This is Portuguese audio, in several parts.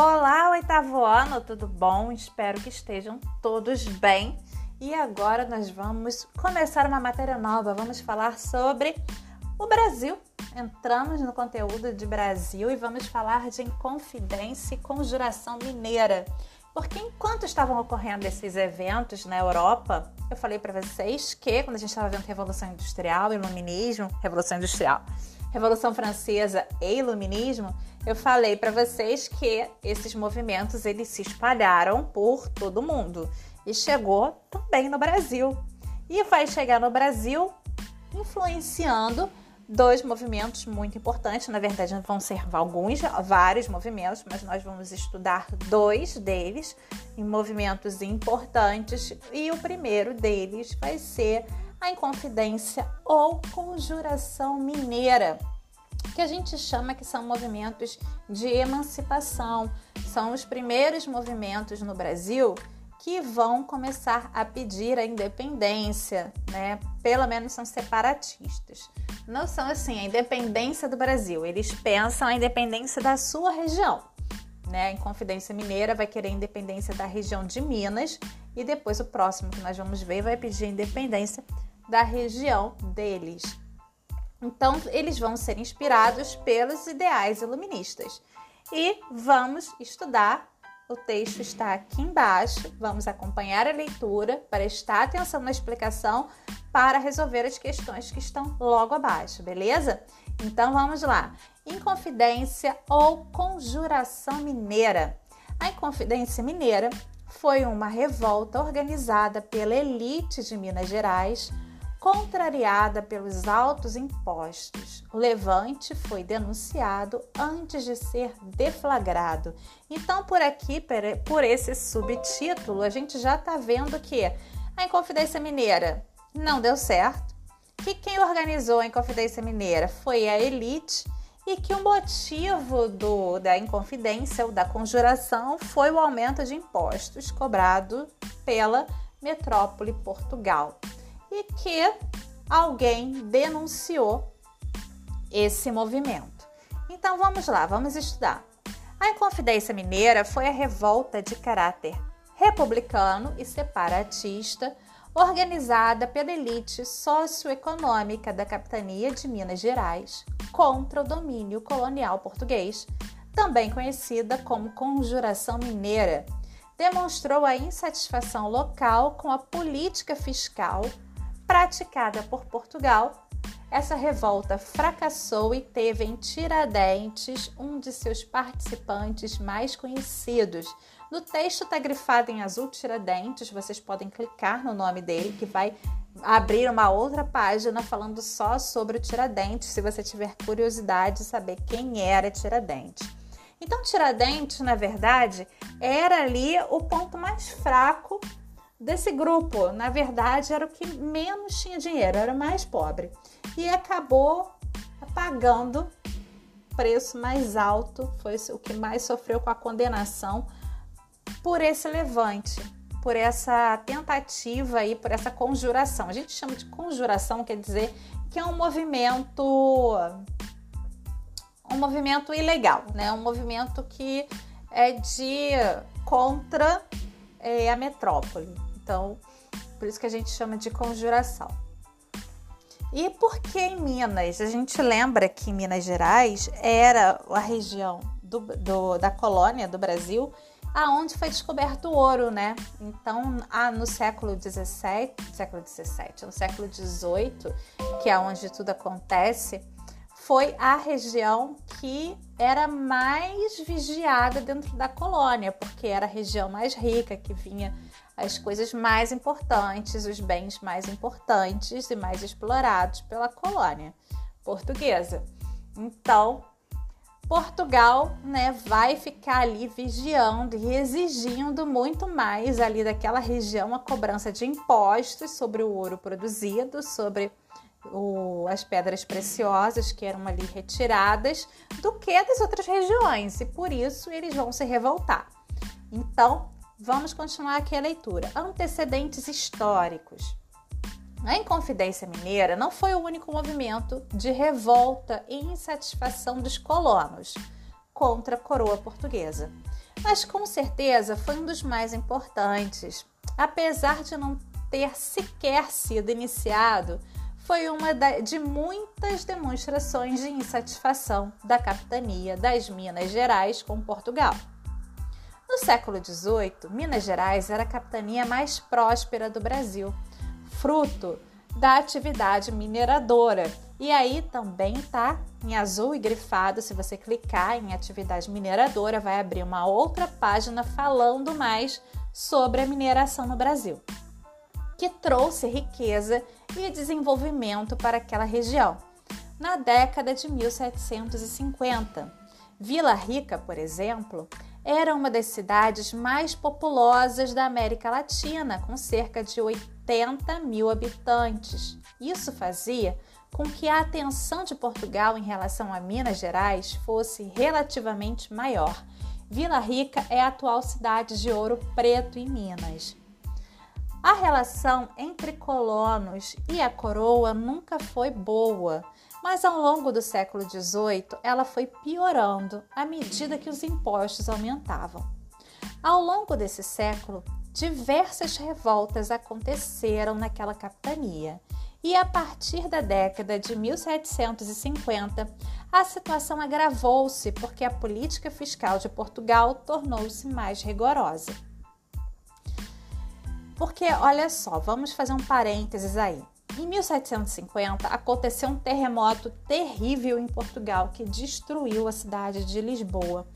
Olá, oitavo ano, tudo bom? Espero que estejam todos bem. E agora nós vamos começar uma matéria nova. Vamos falar sobre o Brasil. Entramos no conteúdo de Brasil e vamos falar de Inconfidência e Conjuração Mineira. Porque enquanto estavam ocorrendo esses eventos na Europa, eu falei para vocês que quando a gente estava vendo Revolução Industrial, Iluminismo, Revolução Industrial, Revolução Francesa e Iluminismo, eu falei para vocês que esses movimentos eles se espalharam por todo o mundo e chegou também no Brasil. E vai chegar no Brasil influenciando dois movimentos muito importantes. Na verdade, vão ser alguns, vários movimentos, mas nós vamos estudar dois deles em movimentos importantes. E o primeiro deles vai ser a Inconfidência ou Conjuração Mineira, que a gente chama que são movimentos de emancipação. São os primeiros movimentos no Brasil que vão começar a pedir a independência, né? Pelo menos são separatistas. Não são assim a independência do Brasil, eles pensam a independência da sua região. Né? A Inconfidência Mineira vai querer a independência da região de Minas e depois o próximo que nós vamos ver vai pedir a independência da região deles. Então, eles vão ser inspirados pelos ideais iluministas. E vamos estudar. O texto está aqui embaixo. Vamos acompanhar a leitura, prestar atenção na explicação para resolver as questões que estão logo abaixo, beleza? Então vamos lá. Inconfidência ou conjuração mineira. A Inconfidência Mineira foi uma revolta organizada pela elite de Minas Gerais contrariada pelos altos impostos. O levante foi denunciado antes de ser deflagrado. Então, por aqui, por esse subtítulo, a gente já está vendo que a Inconfidência Mineira não deu certo, que quem organizou a Inconfidência Mineira foi a elite e que o motivo do, da Inconfidência ou da conjuração foi o aumento de impostos cobrado pela metrópole Portugal e que alguém denunciou esse movimento. Então vamos lá, vamos estudar. A Inconfidência Mineira foi a revolta de caráter republicano e separatista organizada pela elite socioeconômica da capitania de Minas Gerais contra o domínio colonial português, também conhecida como Conjuração Mineira. Demonstrou a insatisfação local com a política fiscal praticada por Portugal, essa revolta fracassou e teve em Tiradentes um de seus participantes mais conhecidos. No texto está grifado em azul Tiradentes, vocês podem clicar no nome dele que vai abrir uma outra página falando só sobre o Tiradentes, se você tiver curiosidade de saber quem era Tiradentes. Então, Tiradentes, na verdade, era ali o ponto mais fraco desse grupo, na verdade, era o que menos tinha dinheiro, era o mais pobre. E acabou pagando preço mais alto, foi o que mais sofreu com a condenação por esse levante, por essa tentativa e por essa conjuração. A gente chama de conjuração, quer dizer que é um movimento um movimento ilegal, né? Um movimento que é de contra é, a metrópole. Então, por isso que a gente chama de conjuração. E por que em Minas? A gente lembra que Minas Gerais era a região do, do, da colônia do Brasil aonde foi descoberto o ouro, né? Então, ah, no século 17, século 17, no século 18, que é onde tudo acontece, foi a região que era mais vigiada dentro da colônia, porque era a região mais rica que vinha as coisas mais importantes, os bens mais importantes e mais explorados pela colônia portuguesa. Então, Portugal, né, vai ficar ali vigiando e exigindo muito mais ali daquela região a cobrança de impostos sobre o ouro produzido, sobre o, as pedras preciosas que eram ali retiradas, do que das outras regiões, e por isso eles vão se revoltar. Então, Vamos continuar aqui a leitura. Antecedentes históricos. A Inconfidência Mineira não foi o único movimento de revolta e insatisfação dos colonos contra a coroa portuguesa. mas com certeza foi um dos mais importantes. Apesar de não ter sequer sido iniciado, foi uma de muitas demonstrações de insatisfação da capitania das Minas Gerais com Portugal. No século XVIII, Minas Gerais era a capitania mais próspera do Brasil, fruto da atividade mineradora. E aí também está em azul e grifado. Se você clicar em atividade mineradora, vai abrir uma outra página falando mais sobre a mineração no Brasil, que trouxe riqueza e desenvolvimento para aquela região. Na década de 1750, Vila Rica, por exemplo, era uma das cidades mais populosas da América Latina, com cerca de 80 mil habitantes. Isso fazia com que a atenção de Portugal em relação a Minas Gerais fosse relativamente maior. Vila Rica é a atual cidade de Ouro Preto, em Minas. A relação entre colonos e a coroa nunca foi boa mas ao longo do século XVIII ela foi piorando à medida que os impostos aumentavam. Ao longo desse século, diversas revoltas aconteceram naquela capitania e a partir da década de 1750 a situação agravou-se porque a política fiscal de Portugal tornou-se mais rigorosa. Porque, olha só, vamos fazer um parênteses aí. Em 1750 aconteceu um terremoto terrível em Portugal que destruiu a cidade de Lisboa.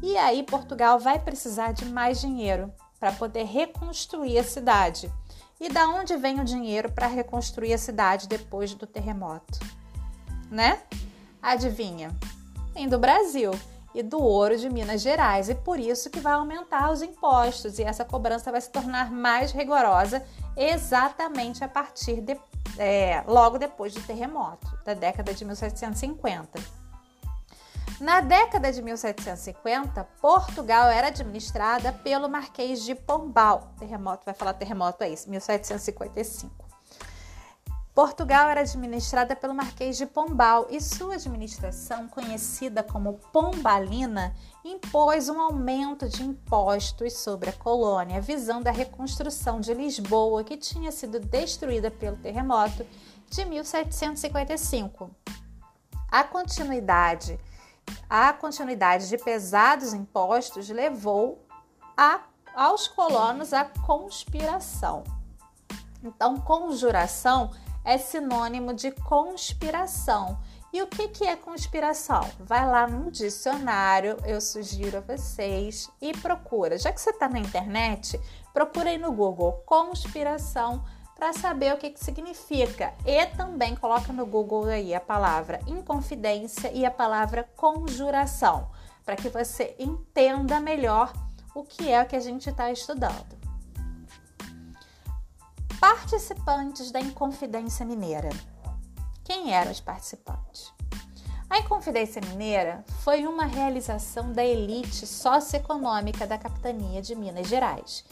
E aí Portugal vai precisar de mais dinheiro para poder reconstruir a cidade. E da onde vem o dinheiro para reconstruir a cidade depois do terremoto? Né? Adivinha? Vem do Brasil e do ouro de Minas Gerais, e por isso que vai aumentar os impostos e essa cobrança vai se tornar mais rigorosa exatamente a partir de é, logo depois do terremoto, da década de 1750. Na década de 1750, Portugal era administrada pelo Marquês de Pombal. Terremoto, vai falar terremoto aí, 1755. Portugal era administrada pelo Marquês de Pombal e sua administração, conhecida como Pombalina, impôs um aumento de impostos sobre a colônia, visando a reconstrução de Lisboa, que tinha sido destruída pelo terremoto de 1755. A continuidade, a continuidade de pesados impostos levou a, aos colonos à conspiração. Então, conjuração é sinônimo de conspiração. E o que, que é conspiração? Vai lá no dicionário, eu sugiro a vocês e procura. Já que você está na internet, procura aí no Google conspiração para saber o que, que significa. E também coloca no Google aí a palavra inconfidência e a palavra conjuração, para que você entenda melhor o que é que a gente está estudando participantes da Inconfidência Mineira. Quem eram os participantes? A Inconfidência Mineira foi uma realização da elite socioeconômica da capitania de Minas Gerais.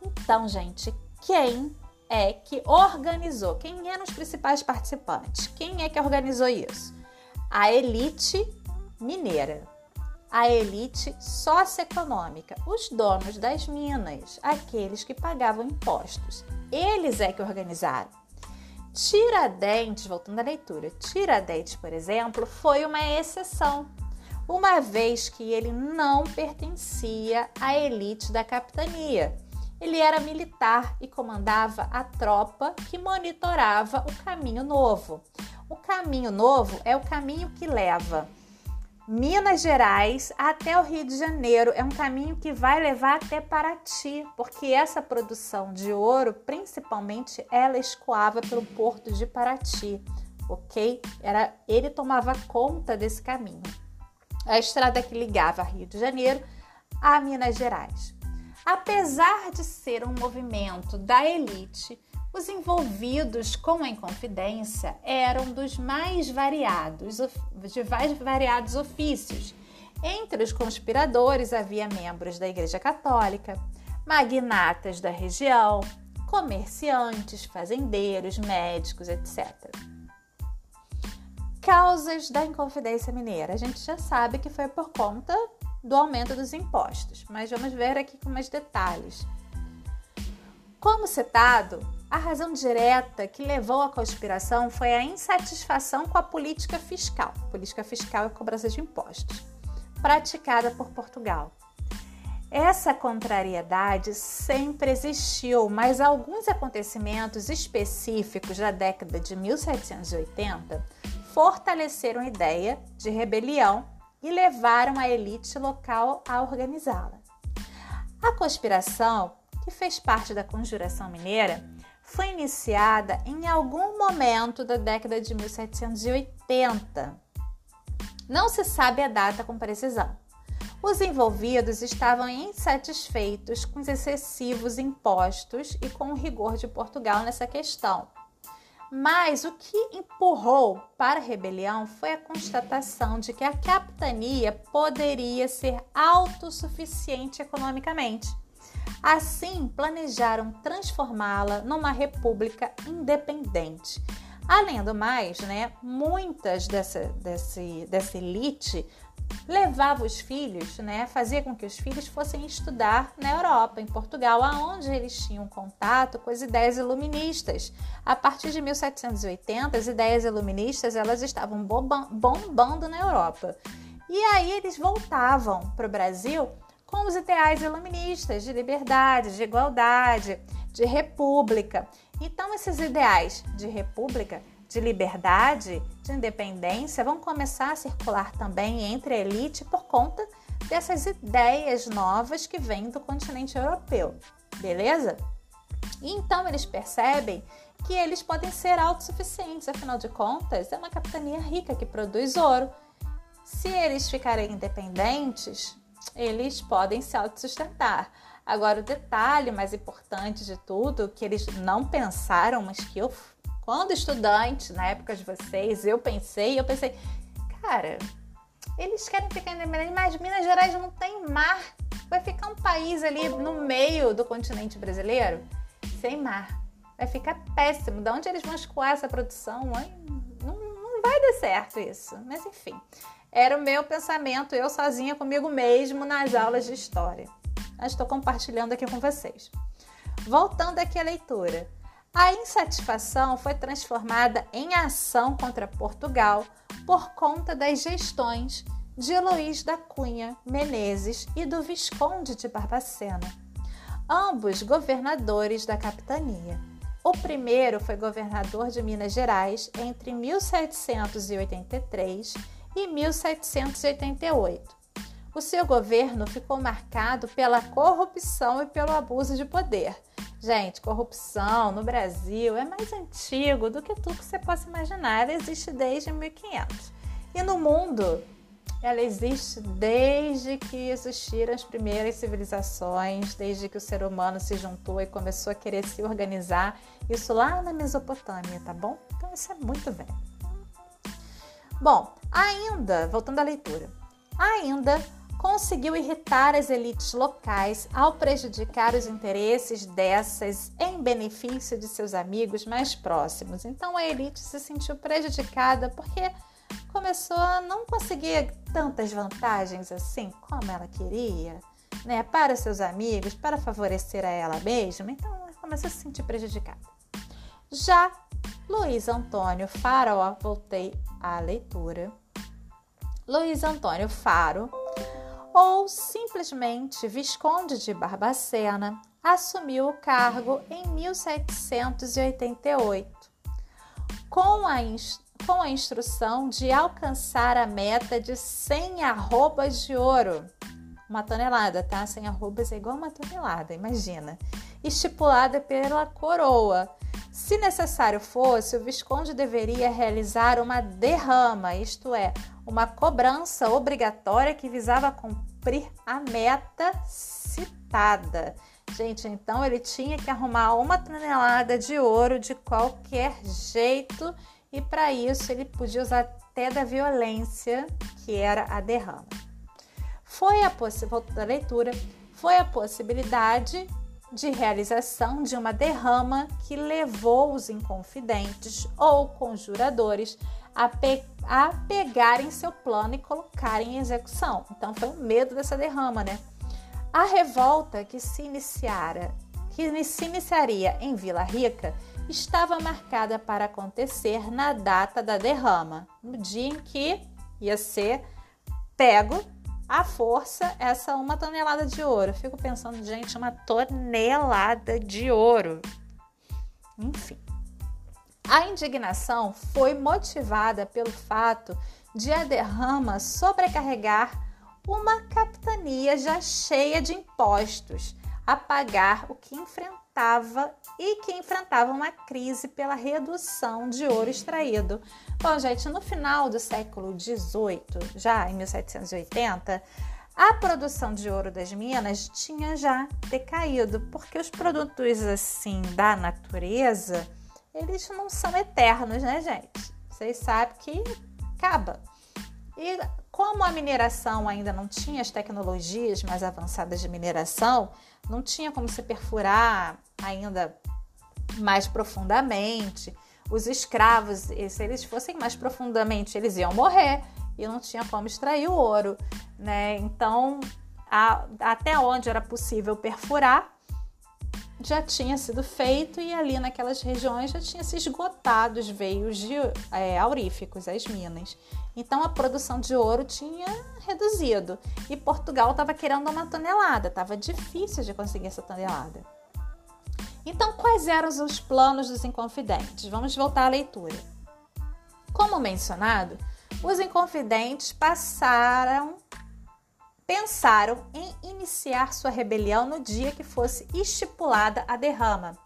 Então, gente, quem é que organizou? Quem eram os principais participantes? Quem é que organizou isso? A elite mineira, a elite socioeconômica, os donos das minas, aqueles que pagavam impostos. Eles é que organizaram. Tiradentes, voltando à leitura, Tiradentes, por exemplo, foi uma exceção, uma vez que ele não pertencia à elite da capitania. Ele era militar e comandava a tropa que monitorava o Caminho Novo. O Caminho Novo é o caminho que leva Minas Gerais até o Rio de Janeiro é um caminho que vai levar até Paraty, porque essa produção de ouro, principalmente, ela escoava pelo porto de Paraty, ok? Era, ele tomava conta desse caminho. A estrada que ligava Rio de Janeiro a Minas Gerais. Apesar de ser um movimento da elite, os envolvidos com a Inconfidência eram dos mais variados, de mais variados ofícios. Entre os conspiradores havia membros da Igreja Católica, magnatas da região, comerciantes, fazendeiros, médicos, etc. Causas da Inconfidência Mineira. A gente já sabe que foi por conta do aumento dos impostos, mas vamos ver aqui com mais detalhes. Como citado, a razão direta que levou à conspiração foi a insatisfação com a política fiscal, política fiscal e cobrança de impostos, praticada por Portugal. Essa contrariedade sempre existiu, mas alguns acontecimentos específicos da década de 1780 fortaleceram a ideia de rebelião e levaram a elite local a organizá-la. A conspiração, que fez parte da Conjuração Mineira, foi iniciada em algum momento da década de 1780. Não se sabe a data com precisão. Os envolvidos estavam insatisfeitos com os excessivos impostos e com o rigor de Portugal nessa questão. Mas o que empurrou para a rebelião foi a constatação de que a capitania poderia ser autossuficiente economicamente. Assim, planejaram transformá-la numa república independente. Além do mais, né, muitas dessa, desse, dessa elite levava os filhos, né, fazia com que os filhos fossem estudar na Europa, em Portugal, aonde eles tinham contato com as ideias iluministas. A partir de 1780, as ideias iluministas elas estavam bombando na Europa. E aí eles voltavam para o Brasil com os ideais iluministas de liberdade, de igualdade, de república. Então esses ideais de república de liberdade, de independência vão começar a circular também entre a elite por conta dessas ideias novas que vêm do continente europeu, beleza? E então eles percebem que eles podem ser autossuficientes, afinal de contas, é uma capitania rica que produz ouro. Se eles ficarem independentes, eles podem se autossustentar. Agora, o detalhe mais importante de tudo, que eles não pensaram, mas que eu quando estudante, na época de vocês, eu pensei, eu pensei, cara, eles querem ficar independentes, mas Minas Gerais não tem mar. Vai ficar um país ali no meio do continente brasileiro sem mar. Vai ficar péssimo. De onde eles vão escoar essa produção? Não, não vai dar certo isso. Mas enfim, era o meu pensamento, eu sozinha comigo mesmo nas aulas de história. estou compartilhando aqui com vocês. Voltando aqui à leitura. A insatisfação foi transformada em ação contra Portugal por conta das gestões de Luís da Cunha Menezes e do Visconde de Barbacena, ambos governadores da capitania. O primeiro foi governador de Minas Gerais entre 1783 e 1788. O seu governo ficou marcado pela corrupção e pelo abuso de poder Gente, corrupção no Brasil é mais antigo do que tudo que você possa imaginar. Ela existe desde 1500. E no mundo, ela existe desde que existiram as primeiras civilizações, desde que o ser humano se juntou e começou a querer se organizar. Isso lá na Mesopotâmia, tá bom? Então isso é muito velho. Bom, ainda, voltando à leitura, ainda conseguiu irritar as elites locais ao prejudicar os interesses dessas em benefício de seus amigos mais próximos. Então a elite se sentiu prejudicada porque começou a não conseguir tantas vantagens assim como ela queria, né, para seus amigos, para favorecer a ela mesma. Então ela começou a se sentir prejudicada. Já Luiz Antônio Faro, voltei à leitura. Luiz Antônio Faro ou simplesmente Visconde de Barbacena, assumiu o cargo em 1788, com a, com a instrução de alcançar a meta de 100 arrobas de ouro. Uma tonelada, tá? 100 arrobas é igual uma tonelada, imagina. Estipulada pela coroa. Se necessário fosse, o Visconde deveria realizar uma derrama, isto é, uma cobrança obrigatória que visava cumprir a meta citada. Gente, então ele tinha que arrumar uma tonelada de ouro de qualquer jeito e para isso ele podia usar até da violência, que era a derrama. Foi a possibilidade, leitura, foi a possibilidade de realização de uma derrama que levou os inconfidentes ou conjuradores a, pe a pegarem seu plano e colocarem em execução. Então foi o medo dessa derrama, né? A revolta que se iniciara, que se iniciaria em Vila Rica, estava marcada para acontecer na data da derrama, no dia em que ia ser pego à força essa uma tonelada de ouro. fico pensando, gente, uma tonelada de ouro. Enfim. A indignação foi motivada pelo fato de a derrama sobrecarregar uma capitania já cheia de impostos a pagar o que enfrentava e que enfrentava uma crise pela redução de ouro extraído. Bom, gente, no final do século XVIII, já em 1780, a produção de ouro das minas tinha já decaído, porque os produtos assim da natureza, eles não são eternos, né, gente? Vocês sabem que acaba. E como a mineração ainda não tinha as tecnologias mais avançadas de mineração, não tinha como se perfurar ainda mais profundamente. Os escravos, se eles fossem mais profundamente, eles iam morrer e não tinha como extrair o ouro, né? Então, a, até onde era possível perfurar, já tinha sido feito e ali naquelas regiões já tinha se esgotado os veios de é, auríficos, as minas. Então a produção de ouro tinha reduzido e Portugal estava querendo uma tonelada, estava difícil de conseguir essa tonelada. Então, quais eram os planos dos Inconfidentes? Vamos voltar à leitura. Como mencionado, os Inconfidentes passaram pensaram em iniciar sua rebelião no dia que fosse estipulada a derrama.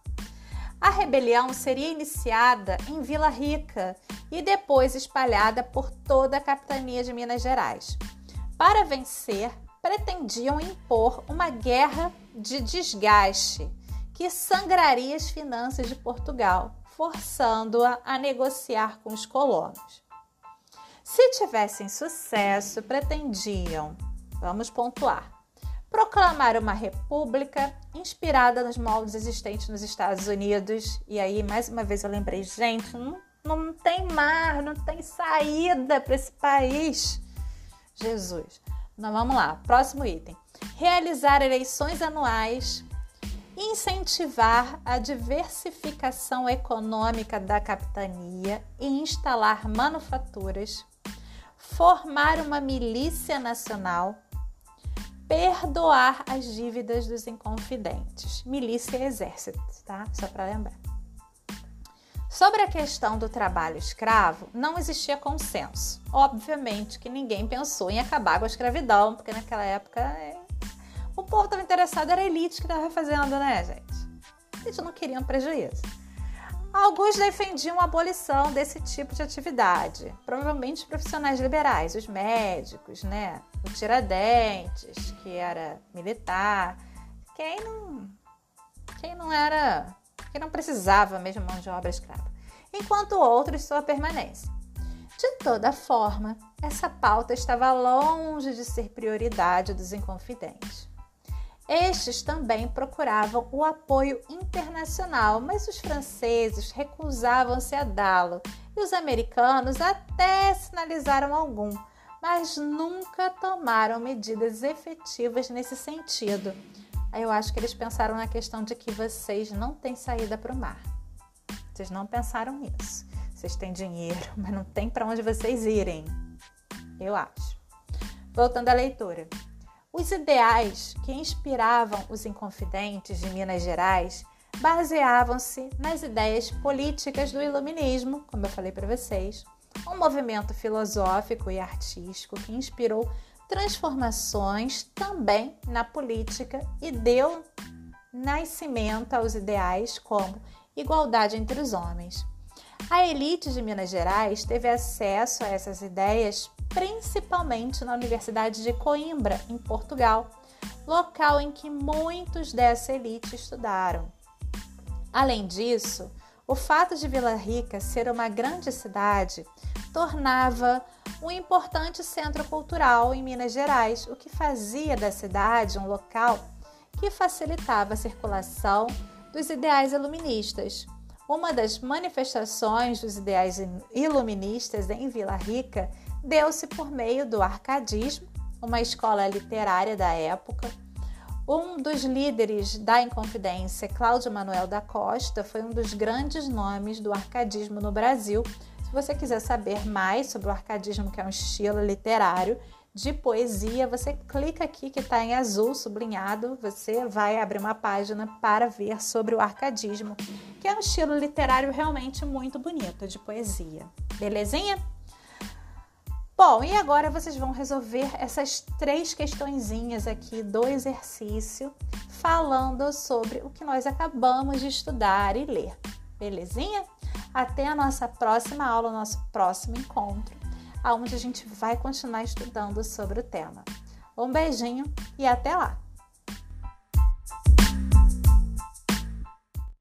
A rebelião seria iniciada em Vila Rica e depois espalhada por toda a capitania de Minas Gerais. Para vencer, pretendiam impor uma guerra de desgaste que sangraria as finanças de Portugal, forçando-a a negociar com os colonos. Se tivessem sucesso, pretendiam Vamos pontuar. Proclamar uma república inspirada nos moldes existentes nos Estados Unidos. E aí, mais uma vez, eu lembrei, gente, não, não tem mar, não tem saída para esse país. Jesus. Então vamos lá, próximo item. Realizar eleições anuais, incentivar a diversificação econômica da capitania e instalar manufaturas, formar uma milícia nacional perdoar as dívidas dos inconfidentes. Milícia e exército, tá? Só para lembrar. Sobre a questão do trabalho escravo, não existia consenso. Obviamente que ninguém pensou em acabar com a escravidão, porque naquela época é... o povo estava interessado, era a elite que estava fazendo, né, gente? Eles não queriam prejuízo. Alguns defendiam a abolição desse tipo de atividade, provavelmente profissionais liberais, os médicos, né? O Tiradentes, que era militar, quem não, quem não era, quem não precisava mesmo mão de obra escrava, enquanto outros sua permanência. De toda forma, essa pauta estava longe de ser prioridade dos inconfidentes. Estes também procuravam o apoio internacional, mas os franceses recusavam-se a dá-lo e os americanos até sinalizaram algum, mas nunca tomaram medidas efetivas nesse sentido. Aí eu acho que eles pensaram na questão de que vocês não têm saída para o mar. Vocês não pensaram nisso. Vocês têm dinheiro, mas não tem para onde vocês irem. Eu acho. Voltando à leitura. Os ideais que inspiravam os Inconfidentes de Minas Gerais baseavam-se nas ideias políticas do Iluminismo, como eu falei para vocês, um movimento filosófico e artístico que inspirou transformações também na política e deu nascimento aos ideais como igualdade entre os homens. A elite de Minas Gerais teve acesso a essas ideias principalmente na Universidade de Coimbra, em Portugal, local em que muitos dessa elite estudaram. Além disso, o fato de Vila Rica ser uma grande cidade tornava um importante centro cultural em Minas Gerais, o que fazia da cidade um local que facilitava a circulação dos ideais iluministas. Uma das manifestações dos ideais iluministas em Vila Rica deu-se por meio do arcadismo, uma escola literária da época. Um dos líderes da Inconfidência, Cláudio Manuel da Costa, foi um dos grandes nomes do arcadismo no Brasil. Se você quiser saber mais sobre o arcadismo, que é um estilo literário, de poesia, você clica aqui que está em azul sublinhado, você vai abrir uma página para ver sobre o arcadismo, que é um estilo literário realmente muito bonito de poesia. Belezinha? Bom, e agora vocês vão resolver essas três questõezinhas aqui do exercício, falando sobre o que nós acabamos de estudar e ler. Belezinha? Até a nossa próxima aula, nosso próximo encontro aonde a gente vai continuar estudando sobre o tema. Um beijinho e até lá!